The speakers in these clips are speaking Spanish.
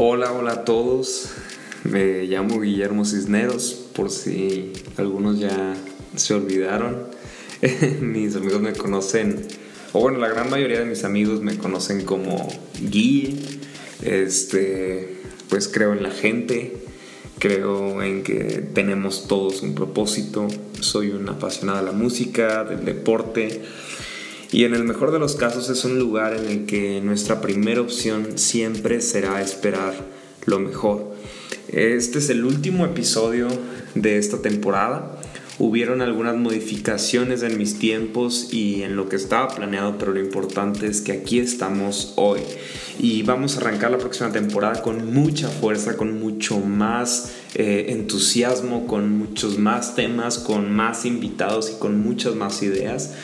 Hola, hola a todos. Me llamo Guillermo Cisneros, por si algunos ya se olvidaron. mis amigos me conocen, o bueno, la gran mayoría de mis amigos me conocen como Gui. Este, pues creo en la gente, creo en que tenemos todos un propósito. Soy un apasionado de la música, del deporte. Y en el mejor de los casos es un lugar en el que nuestra primera opción siempre será esperar lo mejor. Este es el último episodio de esta temporada. Hubieron algunas modificaciones en mis tiempos y en lo que estaba planeado, pero lo importante es que aquí estamos hoy. Y vamos a arrancar la próxima temporada con mucha fuerza, con mucho más eh, entusiasmo, con muchos más temas, con más invitados y con muchas más ideas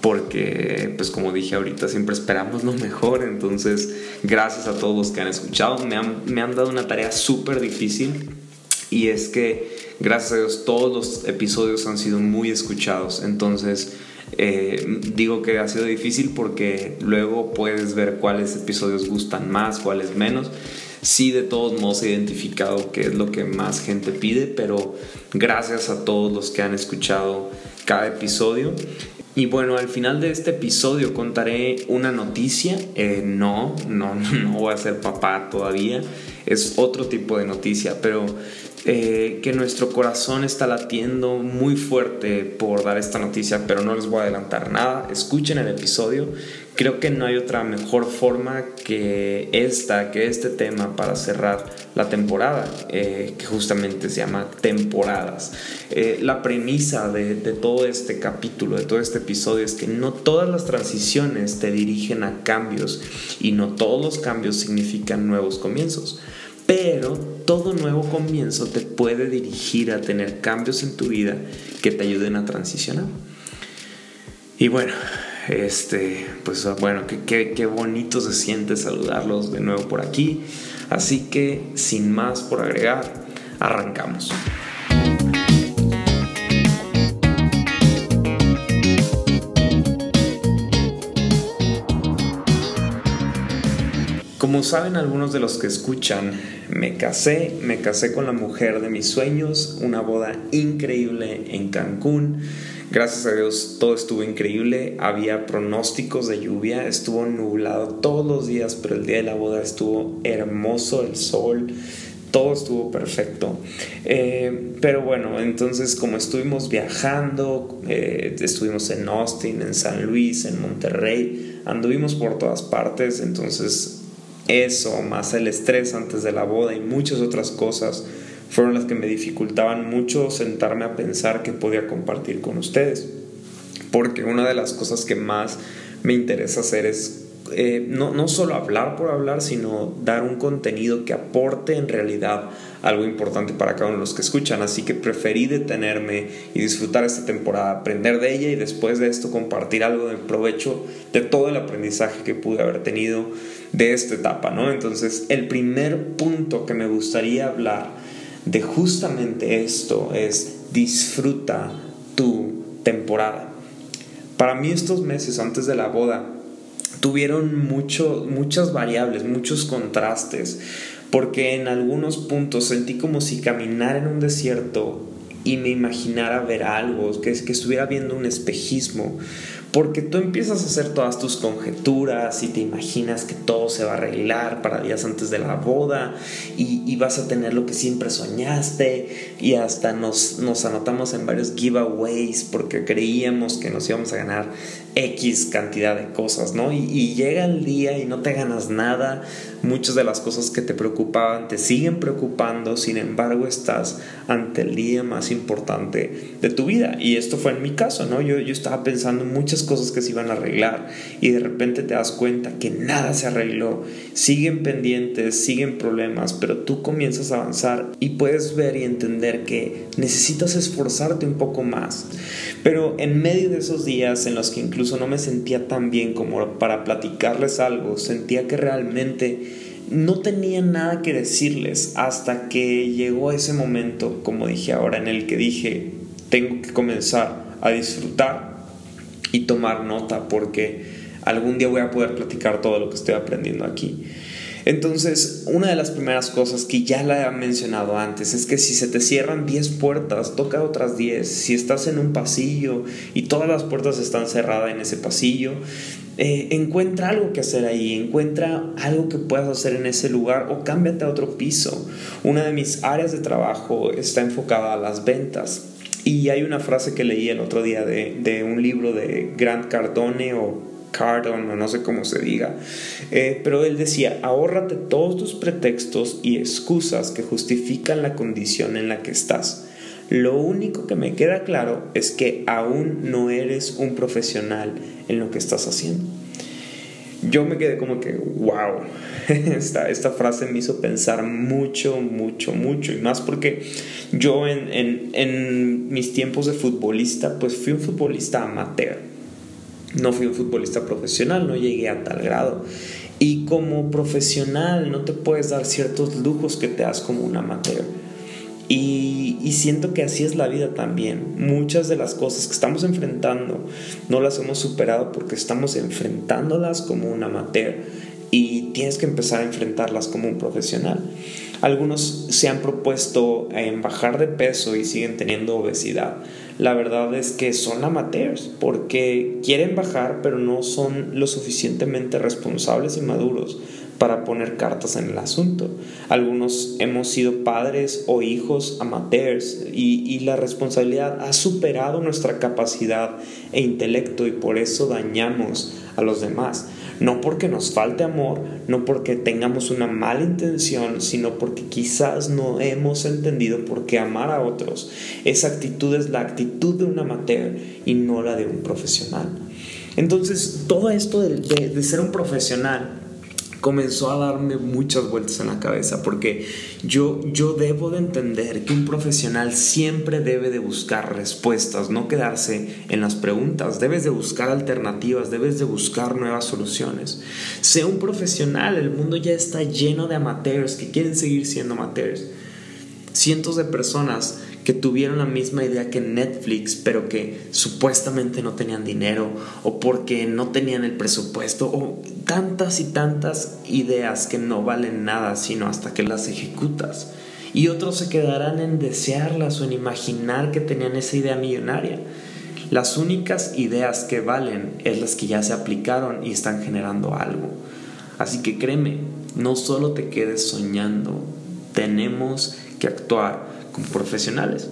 porque pues como dije ahorita siempre esperamos lo mejor, entonces gracias a todos los que han escuchado, me han, me han dado una tarea súper difícil y es que gracias a Dios todos los episodios han sido muy escuchados, entonces eh, digo que ha sido difícil porque luego puedes ver cuáles episodios gustan más, cuáles menos. Sí, de todos modos he identificado qué es lo que más gente pide, pero gracias a todos los que han escuchado cada episodio. Y bueno, al final de este episodio contaré una noticia. Eh, no, no, no voy a ser papá todavía. Es otro tipo de noticia, pero eh, que nuestro corazón está latiendo muy fuerte por dar esta noticia, pero no les voy a adelantar nada. Escuchen el episodio creo que no hay otra mejor forma que esta, que este tema para cerrar la temporada, eh, que justamente se llama temporadas. Eh, la premisa de, de, todo este capítulo, de todo este episodio, es que no todas las transiciones te dirigen a cambios y no todos los cambios significan nuevos comienzos. Pero todo nuevo comienzo te puede dirigir a tener cambios en tu vida que te ayuden a transicionar. Y bueno, este, pues bueno, qué, bonito se siente saludarlos de nuevo por aquí. Así que, sin más por agregar, arrancamos. Como saben algunos de los que escuchan, me casé, me casé con la mujer de mis sueños, una boda increíble en Cancún Gracias a Dios todo estuvo increíble, había pronósticos de lluvia, estuvo nublado todos los días, pero el día de la boda estuvo hermoso, el sol, todo estuvo perfecto. Eh, pero bueno, entonces como estuvimos viajando, eh, estuvimos en Austin, en San Luis, en Monterrey, anduvimos por todas partes, entonces eso, más el estrés antes de la boda y muchas otras cosas fueron las que me dificultaban mucho sentarme a pensar que podía compartir con ustedes. Porque una de las cosas que más me interesa hacer es eh, no, no solo hablar por hablar, sino dar un contenido que aporte en realidad algo importante para cada uno de los que escuchan. Así que preferí detenerme y disfrutar esta temporada, aprender de ella y después de esto compartir algo de provecho de todo el aprendizaje que pude haber tenido de esta etapa, ¿no? Entonces, el primer punto que me gustaría hablar de justamente esto es disfruta tu temporada. Para mí estos meses antes de la boda tuvieron mucho, muchas variables, muchos contrastes, porque en algunos puntos sentí como si caminar en un desierto y me imaginara ver algo, que, que estuviera viendo un espejismo, porque tú empiezas a hacer todas tus conjeturas y te imaginas que todo se va a arreglar para días antes de la boda y, vas a tener lo que siempre soñaste y hasta nos, anotamos en varios giveaways porque creíamos que nos íbamos a ganar X cantidad de cosas, ¿no? Y, y, llega el día y no te ganas nada, muchas de las cosas que te preocupaban te siguen preocupando, sin embargo estás ante el día más importante de tu vida. Y esto fue en mi caso, ¿no? Yo, yo estaba pensando en muchas cosas que se iban a arreglar y de repente te das cuenta que nada se arregló, siguen pendientes, siguen problemas, pero tú comienzas a avanzar y puedes ver y entender que necesitas esforzarte un poco más. Pero en medio de esos días en los que incluso no me sentía tan bien como para platicarles algo, sentía que realmente no tenía nada que decirles hasta que llegó ese momento, como dije ahora, en el que dije, tengo que comenzar a disfrutar y tomar nota porque algún día voy a poder platicar todo lo que estoy aprendiendo aquí. Entonces, una de las primeras cosas que ya la he mencionado antes es que si se te cierran 10 puertas, toca otras 10. Si estás en un pasillo y todas las puertas están cerradas en ese pasillo, eh, encuentra algo que hacer ahí, encuentra algo que puedas hacer en ese lugar o cámbiate a otro piso. Una de mis áreas de trabajo está enfocada a las ventas. Y hay una frase que leí el otro día de, de un libro de Grant Cardone o Cardon o no sé cómo se diga, eh, pero él decía, ahórrate todos tus pretextos y excusas que justifican la condición en la que estás. Lo único que me queda claro es que aún no eres un profesional en lo que estás haciendo. Yo me quedé como que, wow, esta, esta frase me hizo pensar mucho, mucho, mucho. Y más porque yo en, en, en mis tiempos de futbolista, pues fui un futbolista amateur no fui un futbolista profesional, no llegué a tal grado. Y como profesional no te puedes dar ciertos lujos que te das como un amateur. Y, siento que así es la vida también. Muchas de las cosas que estamos enfrentando no las hemos superado porque estamos enfrentándolas como un amateur y tienes que empezar a enfrentarlas como un profesional. Algunos se han propuesto en bajar de peso y siguen teniendo obesidad la verdad es que son amateurs porque quieren bajar pero no son lo suficientemente responsables y maduros para poner cartas en el asunto. Algunos hemos sido padres o hijos amateurs y, y, la responsabilidad ha superado nuestra capacidad e intelecto y por eso dañamos a los demás. No porque nos falte amor, no porque tengamos una mala intención, sino porque quizás no hemos entendido por qué amar a otros. Esa actitud es la actitud de un amateur y no la de un profesional. Entonces, todo esto de, de ser un profesional comenzó a darme muchas vueltas en la cabeza porque yo, yo debo de entender que un profesional siempre debe de buscar respuestas, no quedarse en las preguntas, debes de buscar alternativas, debes de buscar nuevas soluciones. Sea un profesional, el mundo ya está lleno de amateurs que quieren seguir siendo amateurs. Cientos de personas que tuvieron la misma idea que Netflix, pero que supuestamente no tenían dinero o porque no tenían el presupuesto o tantas y tantas ideas que no valen nada sino hasta que las ejecutas. Y otros se quedarán en desearlas o en imaginar que tenían esa idea millonaria. Las únicas ideas que valen es las que ya se aplicaron y están generando algo. Así que créeme, no solo te quedes soñando, tenemos que actuar como profesionales.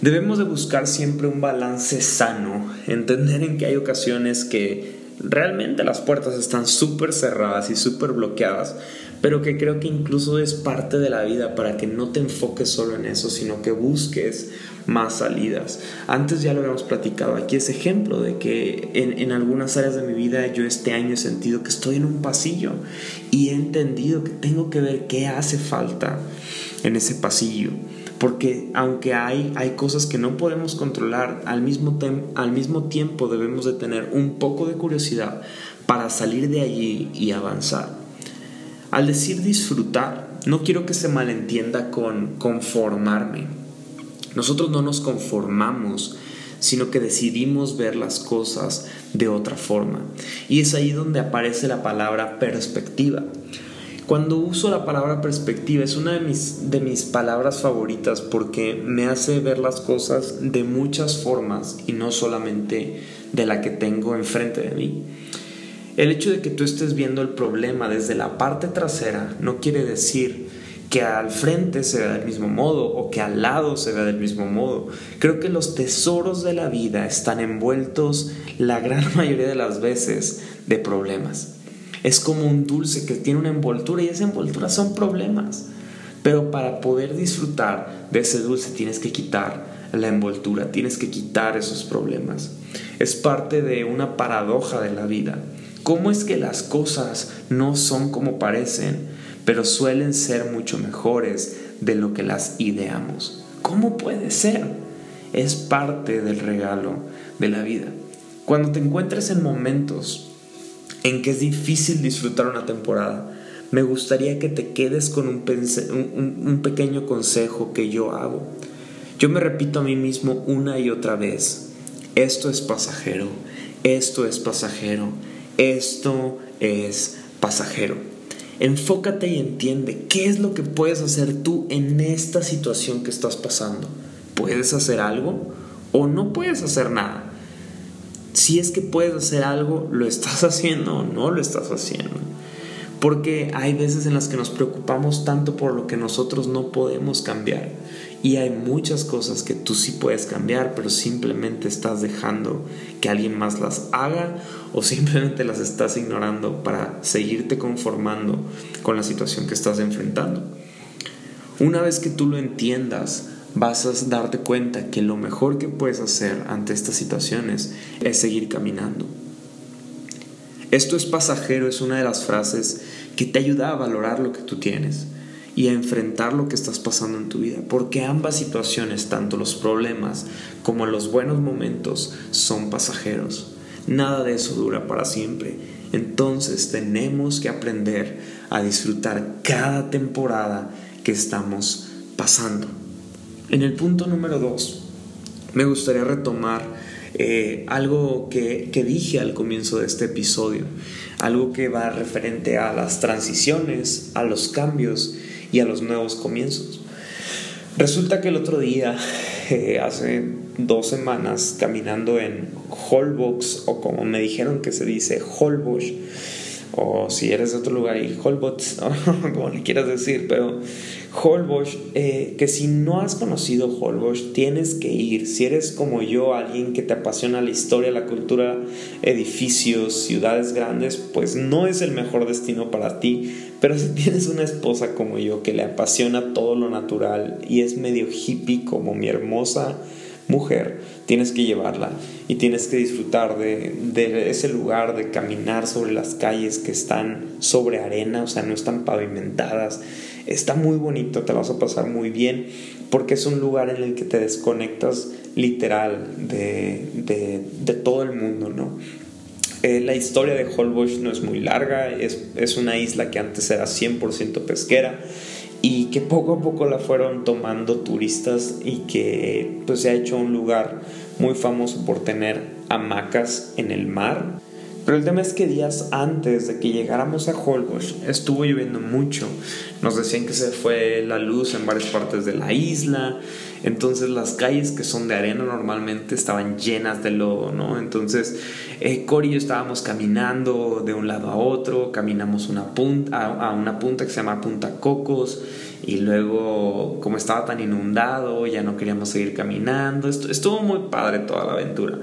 Debemos de buscar siempre un balance sano, entender en que hay ocasiones que realmente las puertas están súper cerradas y súper bloqueadas, pero que creo que incluso es parte de la vida para que no te enfoques solo en eso, sino que busques más salidas. Antes ya lo habíamos platicado, aquí es ejemplo de que en, en, algunas áreas de mi vida yo este año he sentido que estoy en un pasillo y he entendido que tengo que ver qué hace falta en ese pasillo porque aunque hay, hay cosas que no podemos controlar, al mismo, al mismo tiempo debemos de tener un poco de curiosidad para salir de allí y avanzar. Al decir disfrutar, no quiero que se malentienda con conformarme. Nosotros no nos conformamos, sino que decidimos ver las cosas de otra forma. Y es ahí donde aparece la palabra perspectiva. Cuando uso la palabra perspectiva es una de mis, de mis palabras favoritas porque me hace ver las cosas de muchas formas y no solamente de la que tengo enfrente de mí. El hecho de que tú estés viendo el problema desde la parte trasera no quiere decir que al frente se vea del mismo modo o que al lado se vea del mismo modo. Creo que los tesoros de la vida están envueltos la gran mayoría de las veces de problemas. Es como un dulce que tiene una envoltura y esa envoltura son problemas. Pero para poder disfrutar de ese dulce tienes que quitar la envoltura, tienes que quitar esos problemas. Es parte de una paradoja de la vida. ¿Cómo es que las cosas no son como parecen, pero suelen ser mucho mejores de lo que las ideamos? ¿Cómo puede ser? Es parte del regalo de la vida. Cuando te encuentres en momentos en que es difícil disfrutar una temporada, me gustaría que te quedes con un, un, pequeño consejo que yo hago. Yo me repito a mí mismo una y otra vez, esto es pasajero, esto es pasajero, esto es pasajero. Enfócate y entiende qué es lo que puedes hacer tú en esta situación que estás pasando. ¿Puedes hacer algo o no puedes hacer nada? Si es que puedes hacer algo, ¿lo estás haciendo o no lo estás haciendo? Porque hay veces en las que nos preocupamos tanto por lo que nosotros no podemos cambiar. Y hay muchas cosas que tú sí puedes cambiar, pero simplemente estás dejando que alguien más las haga o simplemente las estás ignorando para seguirte conformando con la situación que estás enfrentando. Una vez que tú lo entiendas, vas a darte cuenta que lo mejor que puedes hacer ante estas situaciones es seguir caminando. Esto es pasajero es una de las frases que te ayuda a valorar lo que tú tienes y a enfrentar lo que estás pasando en tu vida, porque ambas situaciones, tanto los problemas como los buenos momentos, son pasajeros. Nada de eso dura para siempre. Entonces tenemos que aprender a disfrutar cada temporada que estamos pasando. En el punto número dos, me gustaría retomar eh, algo que, que dije al comienzo de este episodio, algo que va referente a las transiciones, a los cambios y a los nuevos comienzos. Resulta que el otro día, eh, hace dos semanas, caminando en Holbox, o como me dijeron que se dice Holbox, o si eres de otro lugar, y Holbox, como le quieras decir, pero Holbox, eh, que si no has conocido Holbox, tienes que ir. Si eres como yo, alguien que te apasiona la historia, la cultura, edificios, ciudades grandes, pues no es el mejor destino para ti. Pero si tienes una esposa como yo que le apasiona todo lo natural y es medio hippie como mi hermosa mujer, tienes que llevarla y tienes que disfrutar de, de, ese lugar, de caminar sobre las calles que están sobre arena, o sea, no están pavimentadas Está muy bonito, te vas a pasar muy bien, porque es un lugar en el que te desconectas literal de, todo el mundo, ¿no? Eh, la historia de Holbox no es muy larga, es, es una isla que antes era 100% pesquera y que poco a poco la fueron tomando turistas y que pues se ha hecho un lugar muy famoso por tener hamacas en el mar pero el tema es que días antes de que llegáramos a Holbox estuvo lloviendo mucho. Nos decían que se fue la luz en varias partes de la isla. Entonces las calles que son de arena normalmente estaban llenas de lodo, ¿no? Entonces eh, Cory y yo estábamos caminando de un lado a otro. Caminamos punta, a, una punta que se llama Punta Cocos. Y luego, como estaba tan inundado, ya no queríamos seguir caminando. Estuvo muy padre toda la aventura.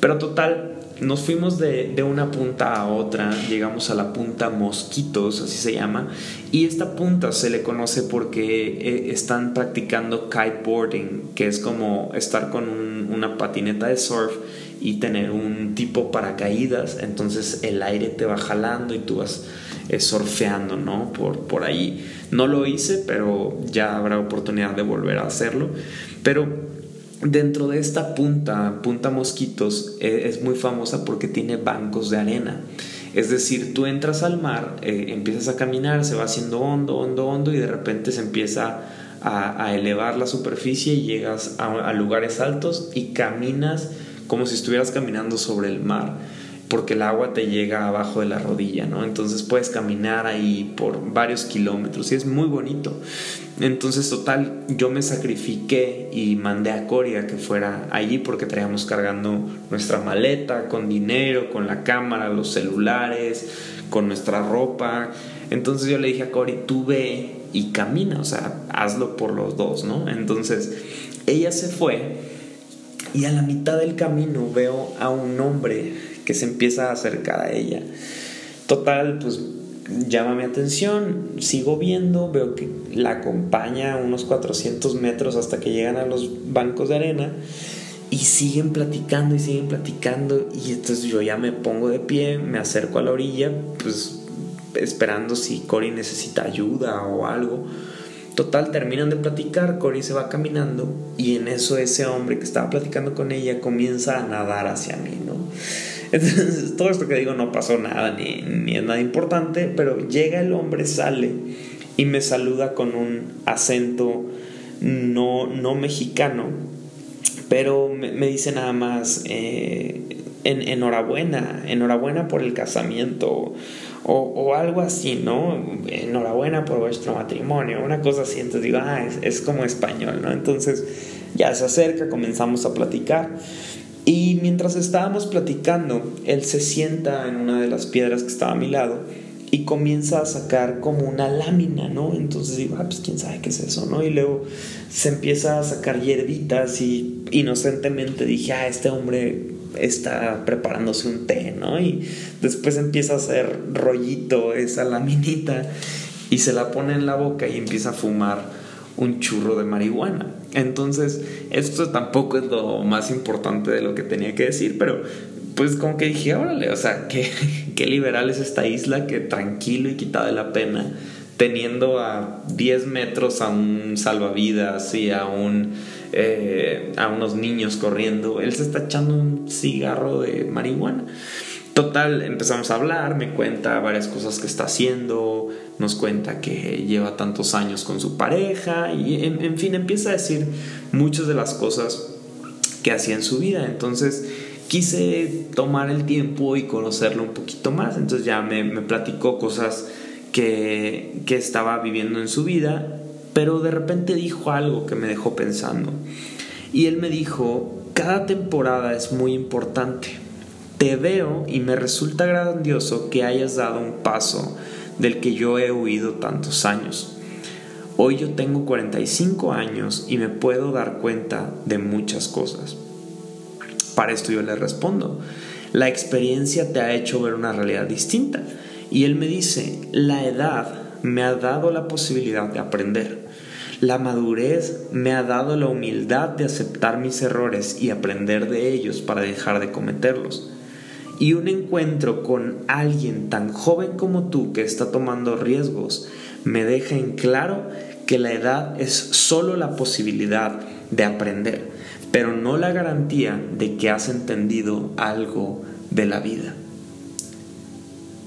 Pero total, nos fuimos de, una punta a otra, llegamos a la punta Mosquitos, así se llama, y esta punta se le conoce porque eh, están practicando kiteboarding, que es como estar con una patineta de surf y tener un tipo paracaídas, entonces el aire te va jalando y tú vas eh, surfeando, ¿no? Por, por ahí. No lo hice, pero ya habrá oportunidad de volver a hacerlo. Pero Dentro de esta punta, Punta Mosquitos, eh, es muy famosa porque tiene bancos de arena. Es decir, tú entras al mar, eh, empiezas a caminar, se va haciendo hondo, hondo, hondo y de repente se empieza a, elevar la superficie y llegas a lugares altos y caminas como si estuvieras caminando sobre el mar porque el agua te llega abajo de la rodilla, ¿no? Entonces puedes caminar ahí por varios kilómetros y es muy bonito. Entonces, total, yo me sacrifiqué y mandé a Coria que fuera allí porque traíamos cargando nuestra maleta con dinero, con la cámara, los celulares, con nuestra ropa. Entonces yo le dije a Cori, tú ve y camina, o sea, hazlo por los dos, ¿no? Entonces ella se fue y a la mitad del camino veo a un hombre que se empieza a acercar a ella. Total, pues llama mi atención, sigo viendo, veo que la acompaña unos 400 metros hasta que llegan a los bancos de arena y siguen platicando y siguen platicando y entonces yo ya me pongo de pie, me acerco a la orilla, pues esperando si Cory necesita ayuda o algo. Total, terminan de platicar, Cory se va caminando y en eso ese hombre que estaba platicando con ella comienza a nadar hacia mí, ¿no? Entonces, todo esto que digo no pasó nada, ni, ni es nada importante, pero llega el hombre, sale y me saluda con un acento no, no mexicano, pero me, dice nada más, eh, en, enhorabuena, enhorabuena por el casamiento, o, algo así, ¿no? Enhorabuena por vuestro matrimonio, una cosa así. Entonces digo, ah, es, es como español, ¿no? Entonces ya se acerca, comenzamos a platicar. Mientras estábamos platicando, él se sienta en una de las piedras que estaba a mi lado y comienza a sacar como una lámina, ¿no? Entonces digo, ah, pues quién sabe qué es eso, ¿no? Y luego se empieza a sacar hierbitas y inocentemente dije, ah, este hombre está preparándose un té, ¿no? Y después empieza a hacer rollito esa laminita y se la pone en la boca y empieza a fumar un churro de marihuana. Entonces, esto tampoco es lo más importante de lo que tenía que decir, pero pues como que dije, órale, o sea, qué, qué liberal es esta isla, que tranquilo y quita de la pena, teniendo a 10 metros a un salvavidas y a un... Eh, a unos niños corriendo, él se está echando un cigarro de marihuana. Total, empezamos a hablar, me cuenta varias cosas que está haciendo, nos cuenta que lleva tantos años con su pareja y en, fin, empieza a decir muchas de las cosas que hacía en su vida. Entonces, quise tomar el tiempo y conocerlo un poquito más. Entonces ya me, platicó cosas que, que estaba viviendo en su vida, pero de repente dijo algo que me dejó pensando. Y él me dijo, cada temporada es muy importante. Te veo y me resulta grandioso que hayas dado un paso del que yo he huido tantos años. Hoy yo tengo 45 años y me puedo dar cuenta de muchas cosas. Para esto yo le respondo, la experiencia te ha hecho ver una realidad distinta. Y él me dice, la edad me ha dado la posibilidad de aprender. La madurez me ha dado la humildad de aceptar mis errores y aprender de ellos para dejar de cometerlos. Y un encuentro con alguien tan joven como tú que está tomando riesgos me deja en claro que la edad es solo la posibilidad de aprender pero no la garantía de que has entendido algo de la vida.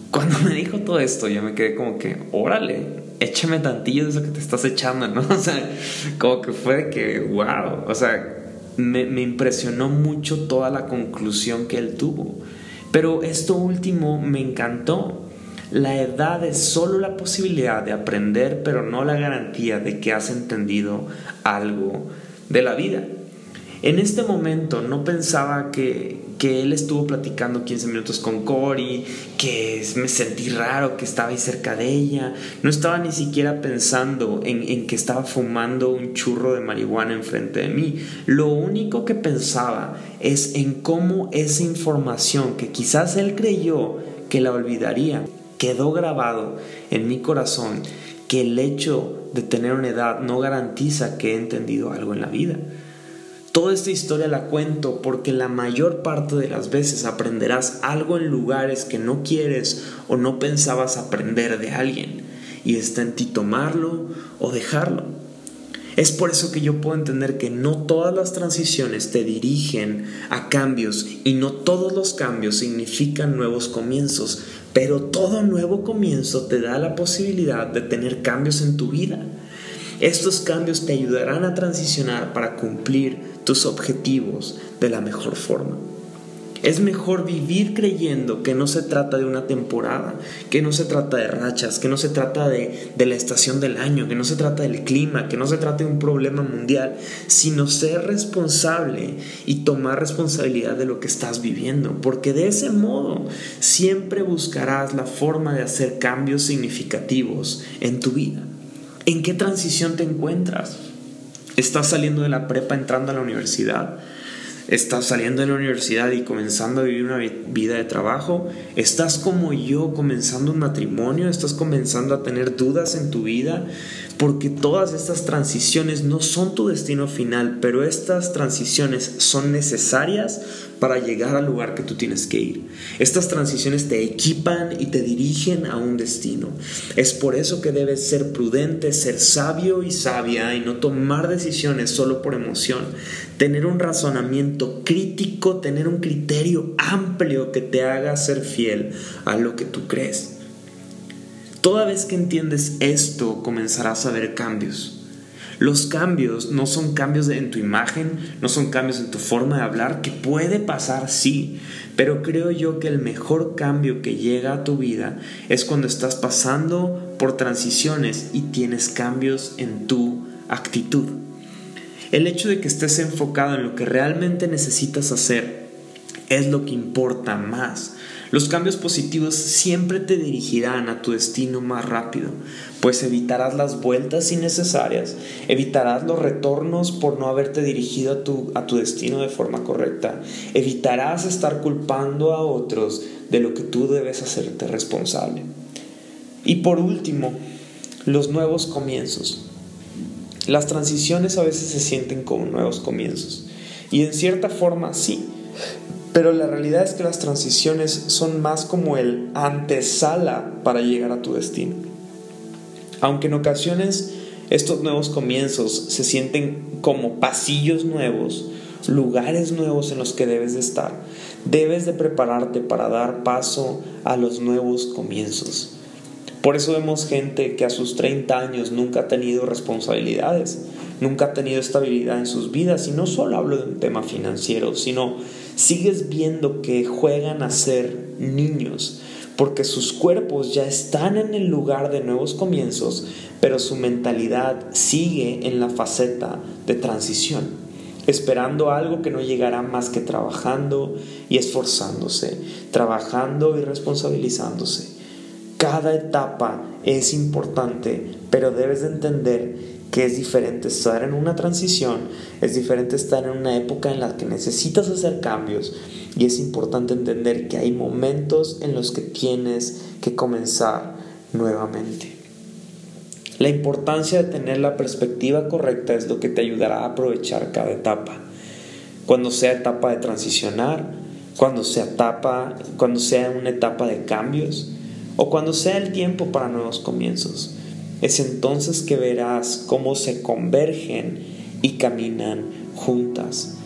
Cuando me dijo todo esto, yo me quedé como que, órale, échame tantillo de eso que te estás echando, ¿no? O sea, como que fue de que, wow, o sea, me, me impresionó mucho toda la conclusión que él tuvo. Pero esto último me encantó. La edad es solo la posibilidad de aprender, pero no la garantía de que has entendido algo de la vida. En este momento no pensaba que, él estuvo platicando 15 minutos con Cory, que me sentí raro que estaba ahí cerca de ella. No estaba ni siquiera pensando en, en que estaba fumando un churro de marihuana enfrente de mí. Lo único que pensaba es en cómo esa información que quizás él creyó que la olvidaría, quedó grabado en mi corazón que el hecho de tener una edad no garantiza que he entendido algo en la vida. Toda esta historia la cuento porque la mayor parte de las veces aprenderás algo en lugares que no quieres o no pensabas aprender de alguien y está en ti tomarlo o dejarlo. Es por eso que yo puedo entender que no todas las transiciones te dirigen a cambios y no todos los cambios significan nuevos comienzos, pero todo nuevo comienzo te da la posibilidad de tener cambios en tu vida. Estos cambios te ayudarán a transicionar para cumplir tus objetivos de la mejor forma. Es mejor vivir creyendo que no se trata de una temporada, que no se trata de rachas, que no se trata de, la estación del año, que no se trata del clima, que no se trata de un problema mundial, sino ser responsable y tomar responsabilidad de lo que estás viviendo, porque de ese modo siempre buscarás la forma de hacer cambios significativos en tu vida. ¿En qué transición te encuentras? Estás saliendo de la prepa entrando a la universidad. Estás saliendo de la universidad y comenzando a vivir una vida de trabajo. Estás como yo comenzando un matrimonio. Estás comenzando a tener dudas en tu vida. Porque todas estas transiciones no son tu destino final, pero estas transiciones son necesarias para llegar al lugar que tú tienes que ir. Estas transiciones te equipan y te dirigen a un destino. Es por eso que debes ser prudente, ser sabio y sabia y no tomar decisiones solo por emoción. Tener un razonamiento crítico, tener un criterio amplio que te haga ser fiel a lo que tú crees. Toda vez que entiendes esto, comenzarás a ver cambios. Los cambios no son cambios en tu imagen, no son cambios en tu forma de hablar, que puede pasar, sí, pero creo yo que el mejor cambio que llega a tu vida es cuando estás pasando por transiciones y tienes cambios en tu actitud. El hecho de que estés enfocado en lo que realmente necesitas hacer es lo que importa más. Los cambios positivos siempre te dirigirán a tu destino más rápido, pues evitarás las vueltas innecesarias, evitarás los retornos por no haberte dirigido a tu, a tu destino de forma correcta, evitarás estar culpando a otros de lo que tú debes hacerte responsable. Y por último, los nuevos comienzos. Las transiciones a veces se sienten como nuevos comienzos. Y en cierta forma sí, pero la realidad es que las transiciones son más como el antesala para llegar a tu destino. Aunque en ocasiones estos nuevos comienzos se sienten como pasillos nuevos, lugares nuevos en los que debes de estar, debes de prepararte para dar paso a los nuevos comienzos. Por eso vemos gente que a sus 30 años nunca ha tenido responsabilidades, nunca ha tenido estabilidad en sus vidas, y no solo hablo de un tema financiero, sino sigues viendo que juegan a ser niños, porque sus cuerpos ya están en el lugar de nuevos comienzos, pero su mentalidad sigue en la faceta de transición, esperando algo que no llegará más que trabajando y esforzándose, trabajando y responsabilizándose. Cada etapa es importante, pero debes de entender que es diferente estar en una transición, es diferente estar en una época en la que necesitas hacer cambios y es importante entender que hay momentos en los que tienes que comenzar nuevamente. La importancia de tener la perspectiva correcta es lo que te ayudará a aprovechar cada etapa. Cuando sea etapa de transicionar, cuando sea etapa, cuando sea una etapa de cambios o cuando sea el tiempo para nuevos comienzos. Es entonces que verás cómo se convergen y caminan juntas.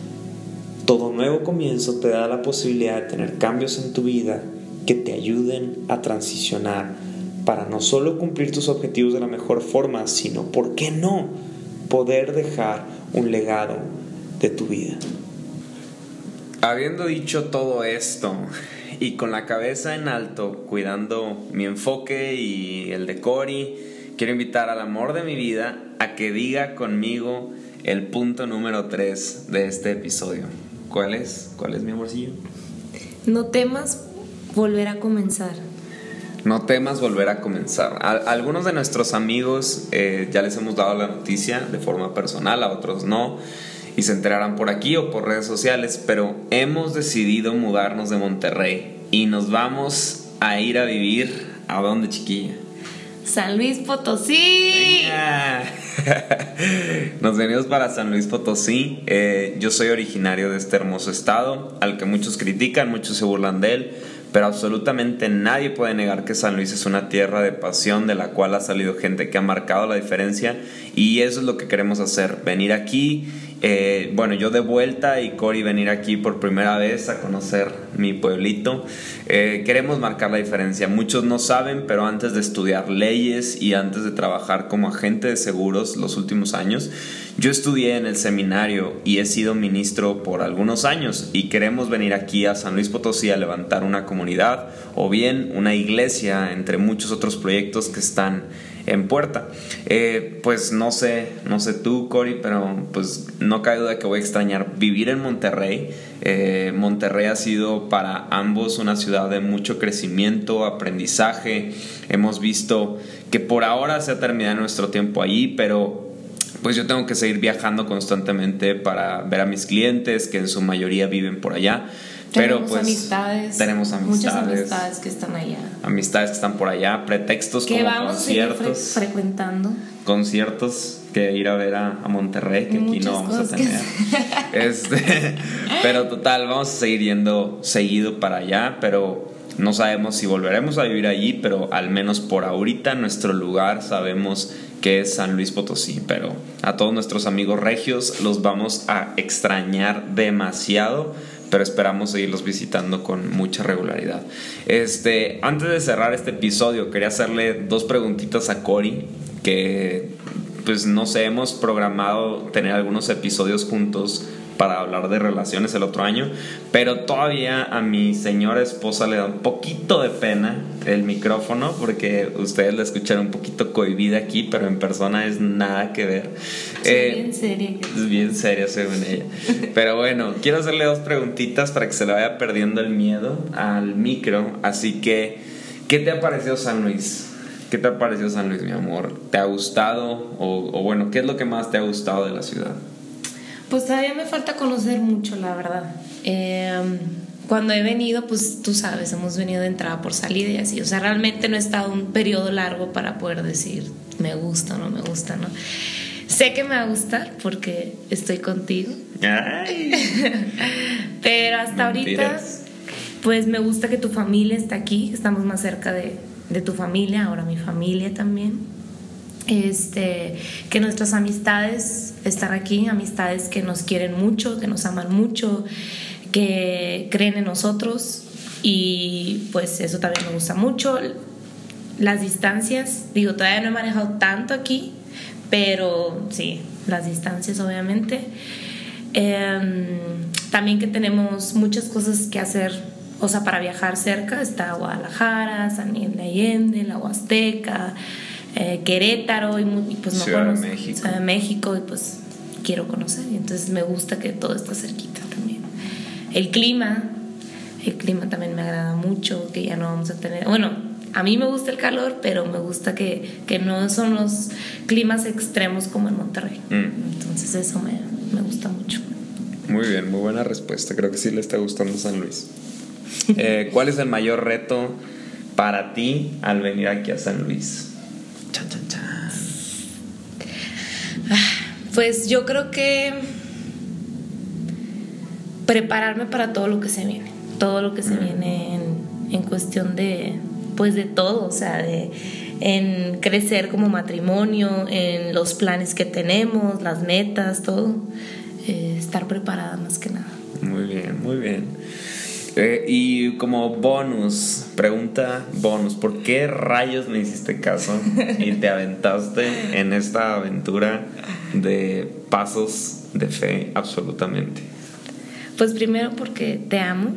Todo nuevo comienzo te da la posibilidad de tener cambios en tu vida que te ayuden a transicionar para no solo cumplir tus objetivos de la mejor forma, sino, ¿por qué no?, poder dejar un legado de tu vida. Habiendo dicho todo esto y con la cabeza en alto, cuidando mi enfoque y el de Cory, quiero invitar al amor de mi vida a que diga conmigo el punto número 3 de este episodio. ¿Cuál es? ¿Cuál es mi amorcillo? No temas volver a comenzar. No temas volver a comenzar. A algunos de nuestros amigos eh, ya les hemos dado la noticia de forma personal, a otros no, y se enterarán por aquí o por redes sociales, pero hemos decidido mudarnos de Monterrey y nos vamos a ir a vivir a dónde, chiquilla. San Luis Potosí. Nos venimos para San Luis Potosí. Eh, yo soy originario de este hermoso estado, al que muchos critican, muchos se burlan de él, pero absolutamente nadie puede negar que San Luis es una tierra de pasión de la cual ha salido gente que ha marcado la diferencia y eso es lo que queremos hacer, venir aquí eh, bueno, yo de vuelta y Cory venir aquí por primera vez a conocer mi pueblito. Eh, queremos marcar la diferencia. Muchos no saben, pero antes de estudiar leyes y antes de trabajar como agente de seguros los últimos años, yo estudié en el seminario y he sido ministro por algunos años y queremos venir aquí a San Luis Potosí a levantar una comunidad o bien una iglesia entre muchos otros proyectos que están en puerta. Eh, pues no sé, no sé tú, Cory, pero pues no cabe duda que voy a extrañar vivir en Monterrey. Eh, Monterrey ha sido para ambos una ciudad de mucho crecimiento, aprendizaje. Hemos visto que por ahora se ha terminado nuestro tiempo allí, pero pues yo tengo que seguir viajando constantemente para ver a mis clientes que en su mayoría viven por allá. Pero pues amistades, tenemos amistades. Muchas amistades que están allá. Amistades que están por allá, pretextos que como vamos conciertos. A frecuentando. Conciertos que ir a ver a, Monterrey, que aquí no vamos a tener. este, pero total, vamos a seguir yendo seguido para allá, pero no sabemos si volveremos a vivir allí, pero al menos por ahorita nuestro lugar sabemos que es San Luis Potosí, pero a todos nuestros amigos regios los vamos a extrañar demasiado pero esperamos seguirlos visitando con mucha regularidad. Este, antes de cerrar este episodio, quería hacerle dos preguntitas a Cory que pues no sé, hemos programado tener algunos episodios juntos para hablar de relaciones el otro año, pero todavía a mi señora esposa le da un poquito de pena el micrófono porque ustedes la escucharon un poquito cohibida aquí, pero en persona es nada que ver. Eh, bien seria. Es bien seria según ella. Pero bueno, quiero hacerle dos preguntitas para que se le vaya perdiendo el miedo al micro, así que, ¿qué te ha parecido San Luis? ¿Qué te ha parecido San Luis, mi amor? ¿Te ha gustado? O, o bueno, ¿qué es lo que más te ha gustado de la ciudad? Pues todavía me falta conocer mucho, la verdad. Em, cuando he venido, pues tú sabes, hemos venido de entrada por salida y así. O sea, realmente no he estado un periodo largo para poder decir me gusta o no me gusta, ¿no? Sé que me va a gustar porque estoy contigo. Pero hasta ahorita, pues me gusta que tu familia está aquí, estamos más cerca de, de tu familia, ahora mi familia también este, que nuestras amistades están aquí, amistades que nos quieren mucho, que nos aman mucho, que creen en nosotros y pues eso también me gusta mucho. Las distancias, digo, todavía no he manejado tanto aquí, pero sí, las distancias obviamente. Em, también que tenemos muchas cosas que hacer, o sea, para viajar cerca, está Guadalajara, San Miguel de Allende, la Huasteca, eh, Querétaro y, pues no Ciudad de México. Ciudad de México y pues quiero conocer y entonces me gusta que todo está cerquita también. El clima, el clima también me agrada mucho, que ya no vamos a tener, bueno, a mí me gusta el calor, pero me gusta que, que no son los climas extremos como en Monterrey. Mm. Entonces eso me, me, gusta mucho. Muy bien, muy buena respuesta. Creo que sí le está gustando San Luis. Eh, ¿Cuál es el mayor reto para ti al venir aquí a San Luis? Pues yo creo que prepararme para todo lo que se viene, todo lo que se viene en, cuestión de, pues de todo, o sea, de en crecer como matrimonio, en los planes que tenemos, las metas, todo, eh, estar preparada más que nada. Muy bien, muy bien. Eh, y como bonus, pregunta bonus, ¿por qué rayos me hiciste caso y te aventaste en esta aventura de pasos de fe absolutamente? Pues primero porque te amo.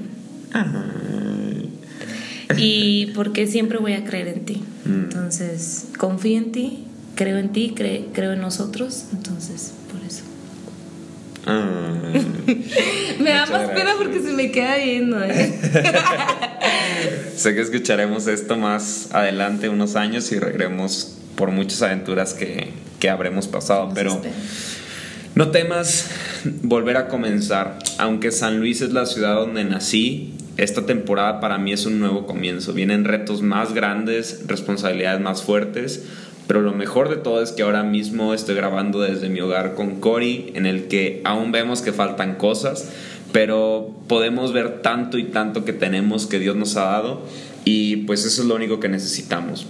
Y porque siempre voy a creer en ti. Mm. Entonces, confío en ti, creo en ti, creo en nosotros. Entonces, Ah. me da más pena porque se me queda viendo. ¿eh? sé que escucharemos esto más adelante, unos años, y regremos por muchas aventuras que, que habremos pasado. pero no temas volver a comenzar. Aunque San Luis es la ciudad donde nací, esta temporada para mí es un nuevo comienzo. Vienen retos más grandes, responsabilidades más fuertes pero lo mejor de todo es que ahora mismo estoy grabando desde mi hogar con Cory, en el que aún vemos que faltan cosas, pero podemos ver tanto y tanto que tenemos que Dios nos ha dado y pues eso es lo único que necesitamos.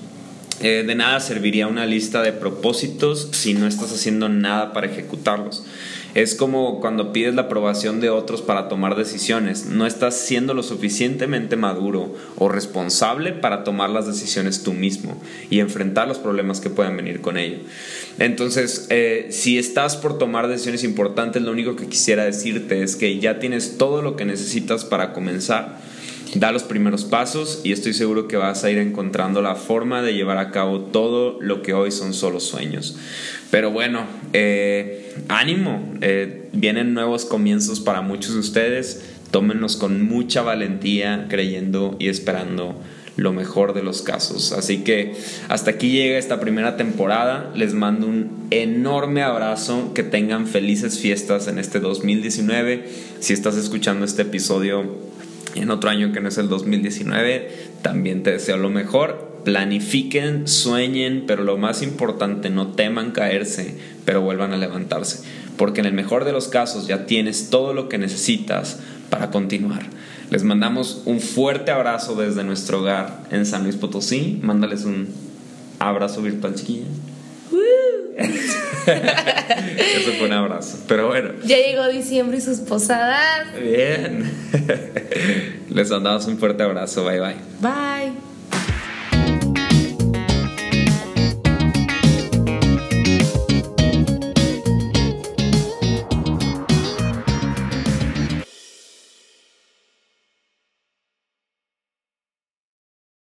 Eh, de nada serviría una lista de propósitos si no estás haciendo nada para ejecutarlos. Es como cuando pides la aprobación de otros para tomar decisiones. No estás siendo lo suficientemente maduro o responsable para tomar las decisiones tú mismo y enfrentar los problemas que pueden venir con ello. Entonces, eh, si estás por tomar decisiones importantes, lo único que quisiera decirte es que ya tienes todo lo que necesitas para comenzar. Da los primeros pasos y estoy seguro que vas a ir encontrando la forma de llevar a cabo todo lo que hoy son solo sueños. Pero bueno, eh, ánimo, eh, vienen nuevos comienzos para muchos de ustedes, tómenlos con mucha valentía, creyendo y esperando lo mejor de los casos. Así que hasta aquí llega esta primera temporada. Les mando un enorme abrazo. Que tengan felices fiestas en este 2019. Si estás escuchando este episodio en otro año que no es el 2019, también te deseo lo mejor planifiquen, sueñen, pero lo más importante, no teman caerse, pero vuelvan a levantarse, porque en el mejor de los casos ya tienes todo lo que necesitas para continuar. Les mandamos un fuerte abrazo desde nuestro hogar en San Luis Potosí. Mándales un abrazo virtual, chiquilla. Eso fue un abrazo. Pero bueno. Ya llegó diciembre y sus posadas. Bien. Les mandamos un fuerte abrazo. Bye bye. Bye.